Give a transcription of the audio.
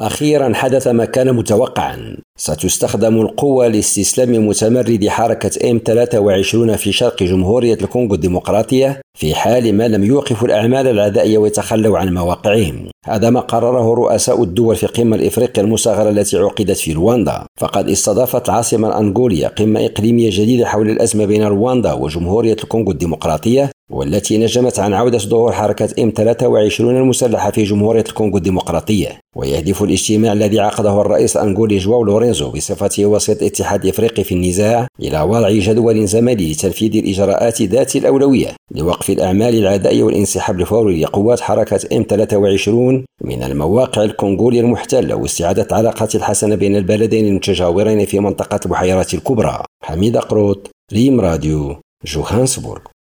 أخيرا حدث ما كان متوقعا. ستستخدم القوة لاستسلام متمردي حركة إم 23 في شرق جمهورية الكونغو الديمقراطية في حال ما لم يوقفوا الأعمال العدائية ويتخلوا عن مواقعهم. هذا ما قرره رؤساء الدول في القمة الإفريقية المصغرة التي عقدت في رواندا. فقد استضافت العاصمة الأنغولية قمة إقليمية جديدة حول الأزمة بين رواندا وجمهورية الكونغو الديمقراطية والتي نجمت عن عودة ظهور حركة إم 23 المسلحة في جمهورية الكونغو الديمقراطية. ويهدف الاجتماع الذي عقده الرئيس الأنغولي جواو لورينزو بصفته وسيط اتحاد إفريقي في النزاع إلى وضع جدول زمني لتنفيذ الإجراءات ذات الأولوية لوقف الأعمال العدائية والانسحاب الفوري لقوات حركة إم 23 من المواقع الكونغولية المحتلة واستعادة العلاقات الحسنة بين البلدين المتجاورين في منطقة البحيرات الكبرى. حميد قروط ريم راديو جوهانسبورغ.